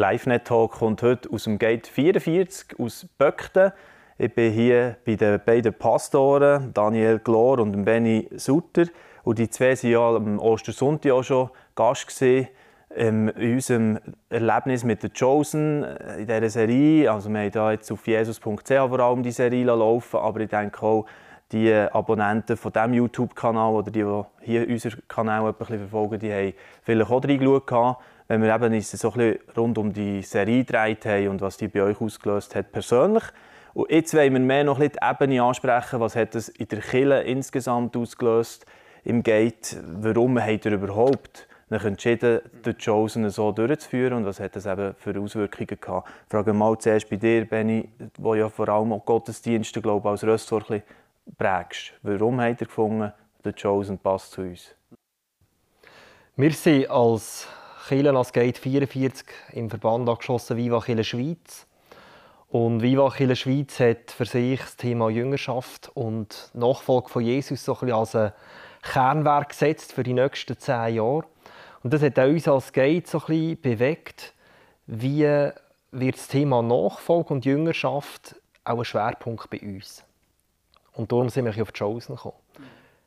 LiveNet-Talk kommt heute aus dem Gate 44 aus Böckten. Ich bin hier bei den beiden Pastoren, Daniel Glor und Benny Sutter. Und die zwei waren ja am Ostersonntag auch schon Gast gewesen, ähm, in unserem Erlebnis mit der Chosen äh, in dieser Serie. Also wir haben hier jetzt auf jesus.ch vor allem die Serie laufen, aber ich denke auch, die Abonnenten von diesem YouTube-Kanal oder die, die hier unseren Kanal ein bisschen verfolgen, die haben vielleicht auch reingeschaut wenn wir eben uns so rund um die Serie gedreht haben und was die bei euch ausgelöst hat persönlich. Und jetzt wollen wir mehr noch ein die Ebene ansprechen, was hat das in der Kille insgesamt ausgelöst im Gate, warum habt ihr überhaupt sich entschieden, den Chosen so durchzuführen und was hat das eben für Auswirkungen gehabt? Ich frage mal zuerst bei dir, Benny, wo ja vor allem auch Gottesdienste glaube als Ressort prägst. Warum habt ihr gefunden, der Chosen passt zu uns? Wir sind als Kirchen als Gate 44 im Verband angeschlossen Viva Kirche Schweiz. Und Viva Kirche Schweiz hat für sich das Thema Jüngerschaft und Nachfolge von Jesus so ein als ein Kernwerk gesetzt für die nächsten zehn Jahre. Und das hat auch uns als Gate so ein bisschen bewegt, wie wird das Thema Nachfolge und Jüngerschaft auch ein Schwerpunkt bei uns. Und darum sind wir auf die Chosen gekommen.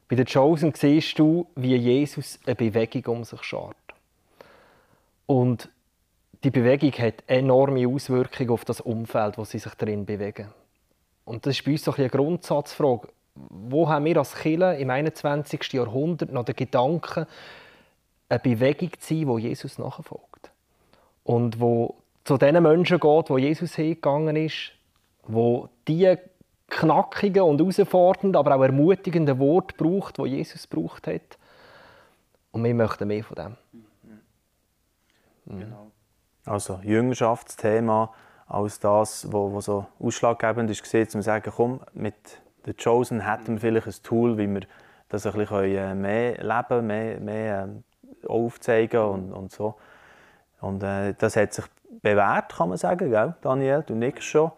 Bei den Chosen siehst du, wie Jesus eine Bewegung um sich schart. Und die Bewegung hat enorme Auswirkungen auf das Umfeld, wo sie sich darin bewegen. Und das ist bei uns so eine Grundsatzfrage. Wo haben wir als Kirche im 21. Jahrhundert noch den Gedanken, eine Bewegung zu sein, wo Jesus nachfolgt? Und wo zu den Menschen geht, wo Jesus hingegangen ist, wo die knackigen und herausfordernden, aber auch ermutigenden Worte braucht, wo Jesus braucht hat. Und wir möchten mehr von dem. Mhm. Genau. Also Jüngerschaftsthema als das, wo, wo so ausschlaggebend ist, gesehen, zu sagen, komm, mit der Chosen hätten wir vielleicht ein Tool, wie wir das ein bisschen äh, mehr leben, mehr, mehr äh, aufzeigen und, und so. Und äh, das hat sich bewährt, kann man sagen, gell? Daniel, du nickst schon.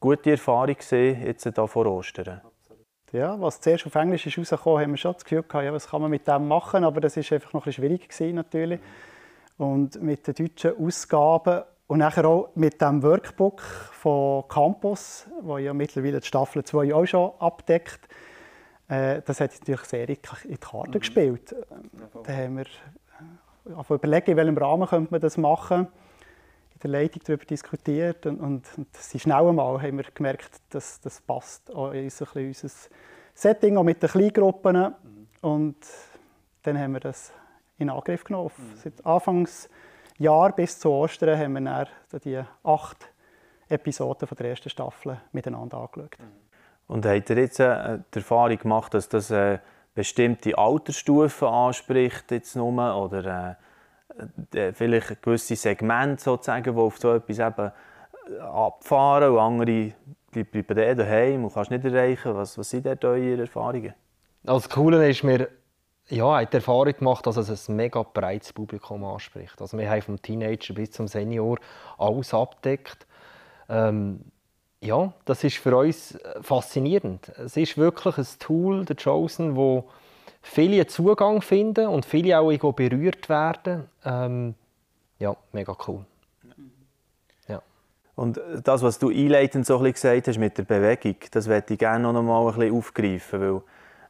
Gute Erfahrung gesehen jetzt hier vor Ostern. Ja, was zuerst auf Englisch ist rausgekommen, haben wir schon das Gefühl gehabt, ja, was kann man mit dem machen, aber das ist einfach noch ein bisschen schwierig gewesen, natürlich. Und mit den deutschen Ausgaben und nachher auch mit dem Workbook von Campus, wo ja mittlerweile die Staffel 2 auch schon abdeckt, äh, das hat natürlich sehr in die Karte mhm. gespielt. Da haben wir äh, überlegt, in welchem Rahmen könnte man das machen in der Leitung darüber diskutiert und, und, und schnell einmal haben wir gemerkt, dass das passt auch in ein unser Setting, auch mit den Kleingruppen. Mhm. Und dann haben wir das in Angriff genommen. Mhm. Seit Anfangsjahr bis zu Ostern haben wir dann die acht Episoden von der ersten Staffel miteinander angeschaut. Mhm. Und habt ihr jetzt äh, die Erfahrung gemacht, dass das äh, bestimmte Altersstufen anspricht jetzt nur, oder äh, äh vielleicht gewisse Segmente sozusagen, die auf so etwas eben äh, abfahren und andere bleiben daheim und kannst nicht erreichen? Was, was sind dort eure Erfahrungen? Also das Coole ist, wir ja, hat die Erfahrung gemacht, dass es ein mega breites Publikum anspricht. Also wir haben vom Teenager bis zum Senior alles abdeckt. Ähm, ja, das ist für uns äh, faszinierend. Es ist wirklich ein Tool, der Chosen, wo viele Zugang finden und viele auch berührt werden. Ähm, ja, mega cool. Ja. Und das, was du einleitend so ein bisschen gesagt hast mit der Bewegung, das möchte ich gerne noch mal ein bisschen aufgreifen, weil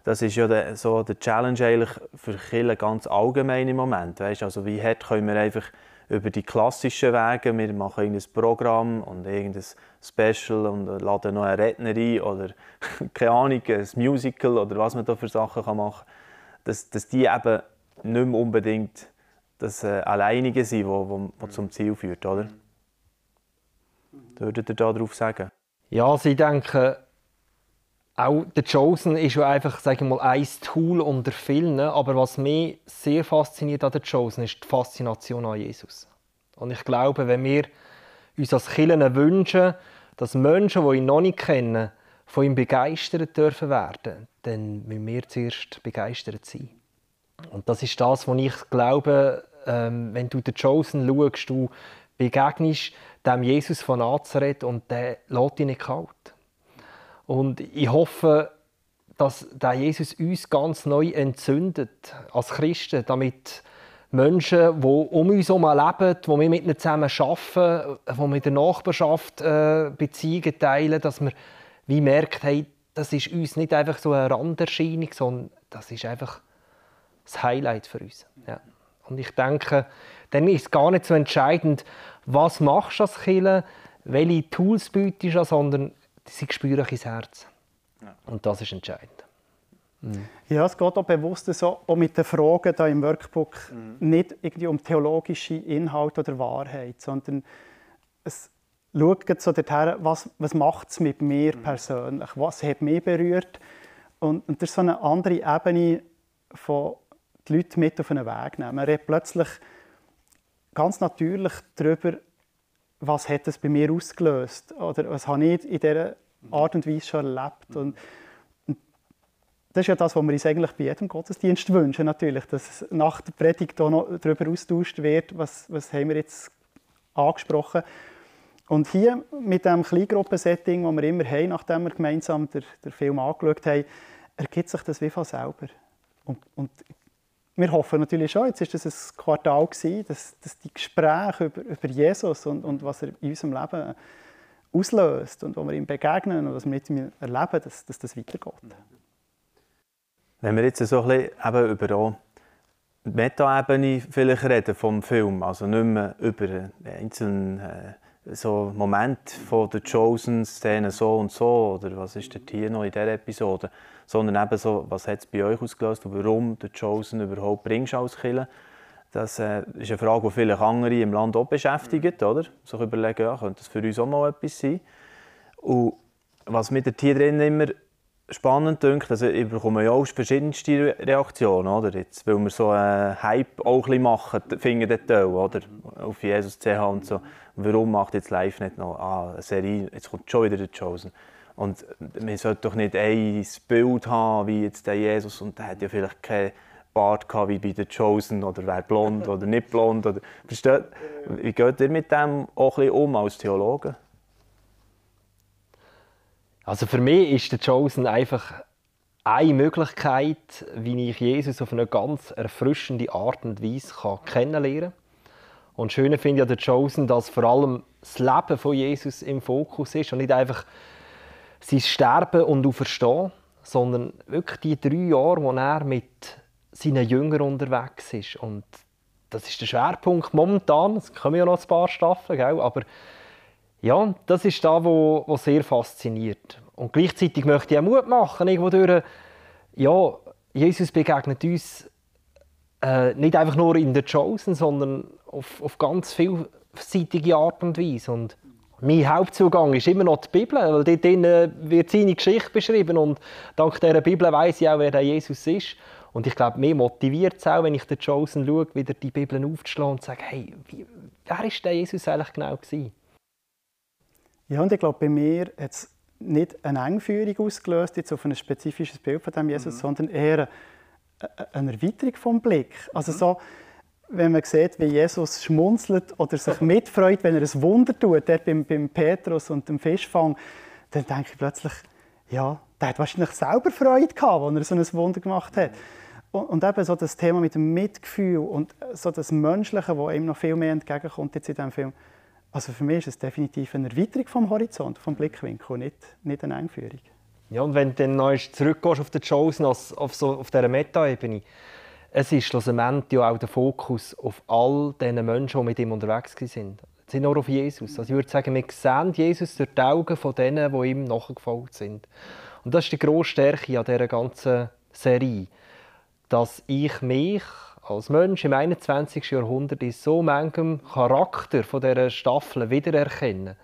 das ist ja der, so der Challenge eigentlich für Kinder ganz allgemein im Moment. Weißt? Also wie hart können wir einfach über die klassischen Wege, wir machen ein Programm und irgendein Special und laden noch eine Rednerin oder keine Ahnung, ein Musical oder was man da für Sachen kann machen kann, dass, dass die eben nicht mehr unbedingt das äh, Alleinige sind, wo, wo, wo zum Ziel führt, oder? Mhm. Würdet ihr darauf sagen? Ja, also ich denke, auch der Chosen ist ja einfach, sage ich mal, ein Tool unter vielen. Aber was mich sehr fasziniert an der Chosen ist die Faszination an Jesus. Und ich glaube, wenn wir uns als Kirchen wünschen, dass Menschen, die ihn noch nicht kennen, von ihm begeistert dürfen werden, dann müssen wir zuerst begeistert sein. Und das ist das, was ich glaube, ähm, wenn du den Chosen schaust, du begegnest dem Jesus von Nazareth und der lässt dich nicht kalt. Und ich hoffe, dass der Jesus uns ganz neu entzündet als Christen, damit Menschen, die um uns herum leben, wo wir mit ihnen zusammen arbeiten, wir in der Nachbarschaft äh, Beziehungen teilen, dass wir wie merkt, hey, das ist uns nicht einfach so eine Randerscheinung, sondern das ist einfach das Highlight für uns. Ja. Und ich denke, dann ist es gar nicht so entscheidend, was machst du als Killer, welche Tools bietest du, sondern sie spüren ins Herz. Ja. Und das ist entscheidend. Mhm. Ja, es geht auch bewusst so, auch mit den Fragen da im Workbook mhm. nicht irgendwie um theologische Inhalte oder Wahrheit, sondern es schaut so dorthin, was, was macht es mit mir mhm. persönlich, was hat mich berührt. Und, und das ist so eine andere Ebene, von die Leute mit auf einen Weg nehmen. Man redet plötzlich ganz natürlich darüber, was hat es bei mir ausgelöst oder was habe ich in dieser Art und Weise schon erlebt. Und, das ist ja das, was wir uns eigentlich bei jedem Gottesdienst wünschen, natürlich, dass nach der Predigt noch darüber austauscht wird, was, was haben wir jetzt angesprochen Und hier mit dem Kleingruppensetting, das wir immer haben, nachdem wir gemeinsam den, den Film angeschaut haben, ergibt sich das wie von selber. Und, und wir hoffen natürlich schon, jetzt war das ein Quartal gewesen, dass, dass die Gespräche über, über Jesus und, und was er in unserem Leben auslöst und wo wir ihm begegnen und was wir mit ihm erleben, dass, dass das weitergeht. Wenn wir jetzt so ein bisschen eben über die Meta-Ebene vielleicht reden vom Film, also nicht mehr über einzelne äh, so Momente von der Chosen-Szene so und so, oder was ist denn hier noch in dieser Episode, sondern eben so, was hat es bei euch ausgelöst und warum der Chosen überhaupt bringst als Killer. Das äh, ist eine Frage, die viele andere im Land auch beschäftigt, oder? Sich überlegen, ja, könnte das für uns auch mal etwas sein? Und was mir hier drin immer spannend dünkt, also ich bekomme ja auch verschiedenste Reaktionen, oder? Jetzt, weil wir so einen Hype auch ein machen, finden dort oder? Auf Jesus CH und so. Warum macht jetzt live nicht noch ah, eine Serie, jetzt kommt schon wieder der Chosen. Und man sollte doch nicht ein Bild haben, wie jetzt der Jesus, und der hat ja vielleicht keinen Bart gehabt, wie bei der Chosen, oder wäre blond oder nicht blond. Oder, versteht? Wie geht ihr mit dem auch ein bisschen um als Theologen? Also für mich ist der Chosen einfach eine Möglichkeit, wie ich Jesus auf eine ganz erfrischende Art und Weise kann kennenlernen kann. Und schön finde ich an der Chosen, dass vor allem das Leben von Jesus im Fokus ist und nicht einfach sein Sterben und Auferstehen, sondern wirklich die drei Jahre, wo er mit seinen Jüngern unterwegs ist. Und das ist der Schwerpunkt momentan. Es kommen ja noch ein paar Staffeln, gell? aber ja, das ist da, wo, wo sehr fasziniert. Und gleichzeitig möchte ich auch Mut machen, irgendwo durch, ja, Jesus begegnet uns äh, nicht einfach nur in der Chosen, sondern auf, auf ganz vielseitige Art und Weise. Und mein Hauptzugang ist immer noch die Bibel, weil dort äh, wird seine Geschichte beschrieben und dank dieser Bibel weiß ich auch, wer der Jesus ist. Und ich glaube, mir motiviert es auch, wenn ich den Chosen schaue, wieder die Bibel aufzuschlagen und zu sagen, hey, wie, wer ist der Jesus eigentlich genau gewesen? Ja, und ich glaube, bei mir hat es nicht eine Engführung ausgelöst jetzt auf ein spezifisches Bild von dem Jesus, mhm. sondern eher eine Erweiterung vom Blick. Also mhm. so, wenn man sieht, wie Jesus schmunzelt oder sich mitfreut, wenn er ein Wunder tut, der beim, beim Petrus und dem Fischfang, dann denke ich plötzlich, ja, der hat wahrscheinlich selber Freude gehabt, als er so ein Wunder gemacht hat. Und, und eben so das Thema mit dem Mitgefühl und so das Menschliche, wo ihm noch viel mehr entgegenkommt jetzt in diesem Film, also für mich ist es definitiv eine Erweiterung vom Horizont, vom Blickwinkel, nicht, nicht eine Einführung. Ja, und wenn du dann noch zurückgehst auf die Chosen, auf, so, auf dieser Meta-Ebene, es ist schlussendlich ja auch der Fokus auf all diesen Menschen, die mit ihm unterwegs waren. Es sind nur auf Jesus. Also ich würde sagen, wir sehen Jesus durch die Augen von denen, die ihm nachgefolgt sind. Und das ist die grosse Stärke an dieser ganzen Serie, dass ich mich als Mensch im 21. Jahrhundert in so manchem Charakter von dieser Staffel wiedererkennen,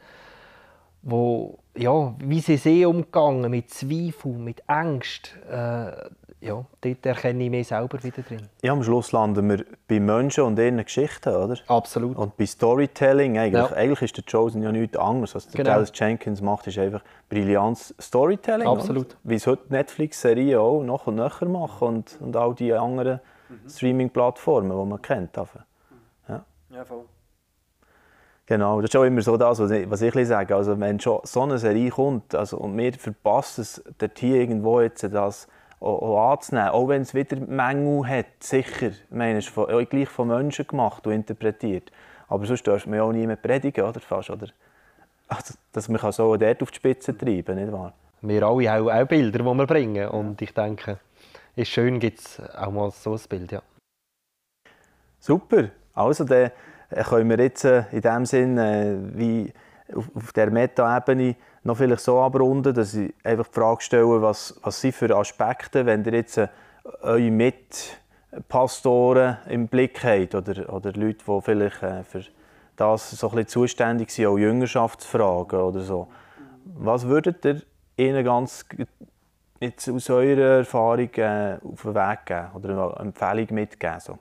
wo, ja, wie sie sehr umgegangen mit Zweifel, mit Angst, äh, ja, dort erkenne ich mich selber wieder drin. Ja, am Schluss landen wir bei Menschen und ihren Geschichten, oder? Absolut. Und bei Storytelling, eigentlich, ja. eigentlich ist der Chosen ja nichts anderes. Was genau. Dallas Jenkins macht, ist einfach brillantes Storytelling. Absolut. Wie es heute Netflix-Serien auch noch und nöcher machen und, und all die anderen mhm. Streaming-Plattformen, die man kennt. Ja. ja, voll. Genau, das ist auch immer so das, was ich, was ich sage. Also wenn schon so eine Serie kommt also, und wir verpassen es dort hier irgendwo jetzt das auch, auch anzunehmen, auch wenn es wieder Mängel hat, sicher. Ich meine, es ist von, gleich von Menschen gemacht und interpretiert. Aber sonst darf man ja auch nie mehr predigen, oder? Fast, oder? Also, dass man so dort auf die Spitze treiben nicht wahr? Wir alle haben auch Bilder, die wir bringen. Und ich denke, ist schön, gibt es auch mal so ein Bild, ja. Super. Also, dann können wir jetzt äh, in dem Sinn, äh, wie auf der Meta-Ebene, noch vielleicht so abrunden, dass ich einfach die Frage stelle, was, was sind für Aspekte, wenn ihr jetzt äh, eure Mitpastoren im Blick habt oder, oder Leute, die vielleicht äh, für das so ein bisschen zuständig sind, auch Jüngerschaftsfragen oder so. Was würdet ihr ihnen ganz jetzt aus eurer Erfahrung äh, auf den Weg geben oder eine Empfehlung mitgeben? So?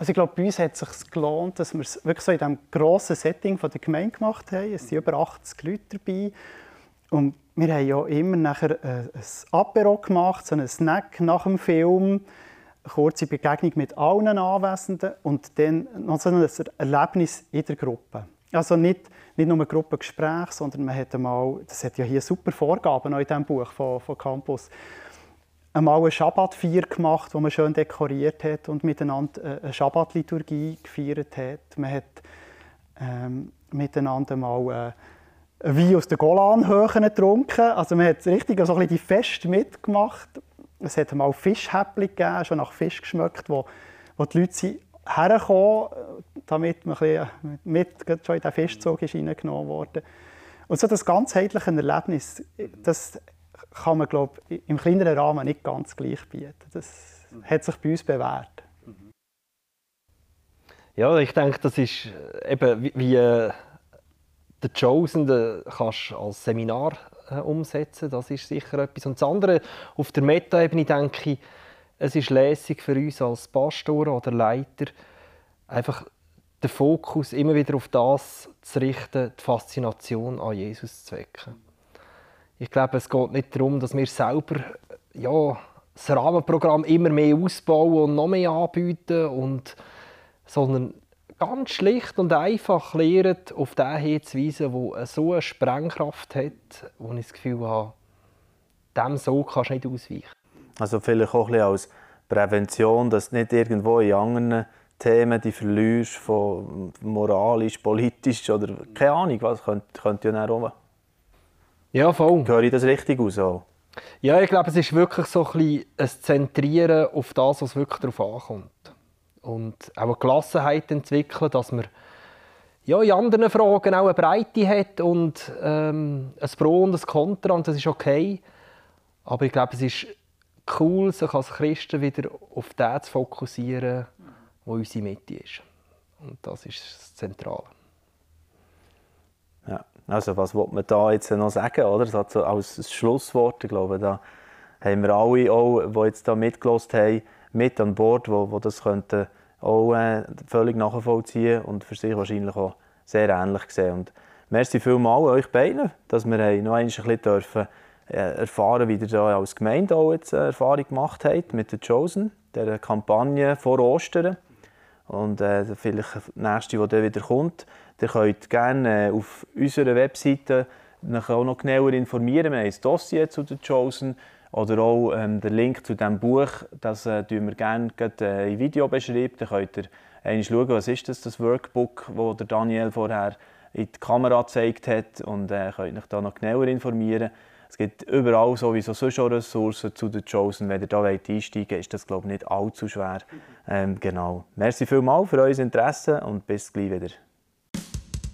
Also ich glaube, bei uns hat es sich gelohnt, dass wir es wirklich so in diesem grossen Setting von der Gemeinde gemacht haben. Es sind über 80 Leute dabei. Und wir haben ja immer nachher äh, ein Apero gemacht, so einen Snack nach dem Film, eine kurze Begegnung mit allen Anwesenden und dann noch so ein Erlebnis in der Gruppe. Also nicht, nicht nur ein Gruppengespräch, sondern man hat einmal, das hat ja hier super Vorgaben in diesem Buch von, von Campus, einmal eine Schabbatfeier gemacht, wo man schön dekoriert hat und miteinander äh, eine Schabbatliturgie gefeiert hat. Man hat ähm, miteinander mal äh, Wein aus den Golanhöhen getrunken. Also man hat richtig so ein bisschen die Fest mitgemacht. Es hat mal Fischhäppchen gegeben, schon nach Fisch geschmeckt, wo, wo die Leute sind hergekommen, damit man ein mit schon in den Fischzug ist reingenommen wurde. Und so das ganzheitliche Erlebnis, das kann man glaube ich, im kleineren Rahmen nicht ganz gleich bieten. Das hat sich bei uns bewährt. Ja, ich denke, das ist eben wie, wie äh, Chosen den kannst als Seminar äh, umsetzen. Das ist sicher etwas. Und das andere auf der Meta-Ebene denke ich, es ist lässig für uns als Pastor oder Leiter, einfach den Fokus immer wieder auf das zu richten, die Faszination an Jesus zu wecken. Ich glaube, es geht nicht darum, dass wir selber ja, das Rahmenprogramm immer mehr ausbauen und noch mehr anbieten, und, sondern ganz schlicht und einfach lernen, auf den hinzuweisen, der so eine Sprengkraft hat, wo ich das Gefühl habe, dem so kannst du nicht ausweichen. Also vielleicht auch ein bisschen als Prävention, dass nicht irgendwo in anderen Themen die verlierst von moralisch, politisch oder keine Ahnung, was könnte, könnte ja auch. Ja, voll. Höre ich das richtig aus? Auch? Ja, ich glaube, es ist wirklich so ein, bisschen ein Zentrieren auf das, was wirklich darauf ankommt. Und auch eine Gelassenheit entwickeln, dass man ja, in anderen Fragen auch eine Breite hat und ähm, ein Pro und ein Kontra und das ist okay. Aber ich glaube, es ist cool, sich als Christen wieder auf das zu fokussieren, wo unsere Mitte ist. Und das ist das Zentrale. Also was will man da jetzt noch sagen, oder? So als Schlusswort, ich glaube, da haben wir alle, auch, die jetzt da mitgelost haben, mit an Bord, wo, wo das könnten auch äh, völlig nachvollziehen und für sich wahrscheinlich auch sehr ähnlich sehen. Und merci vielmals euch beiden, dass wir noch ein bisschen dürfen äh, erfahren, wie ihr da als Gemeinde auch jetzt äh, Erfahrung gemacht habt mit der Chosen, der Kampagne vor Ostern. Und äh, vielleicht das nächste, dann wieder kommt, ihr könnt gerne äh, auf unserer Webseite auch noch genauer informieren. Wir haben ein Dossier zu der Chosen oder auch ähm, der Link zu diesem Buch, das äh, wir gerne äh, in Video beschreiben. Da könnt ihr einmal schauen, was ist das, das Workbook, das Daniel vorher in die Kamera gezeigt hat und äh, könnt euch da noch genauer informieren. Es gibt überall sowieso schon Ressourcen zu den Chosen. Wenn ihr da einsteigen wollt, ist das glaube ich nicht allzu schwer. Ähm, genau. Merci vielmals für euer Interesse und bis gleich wieder.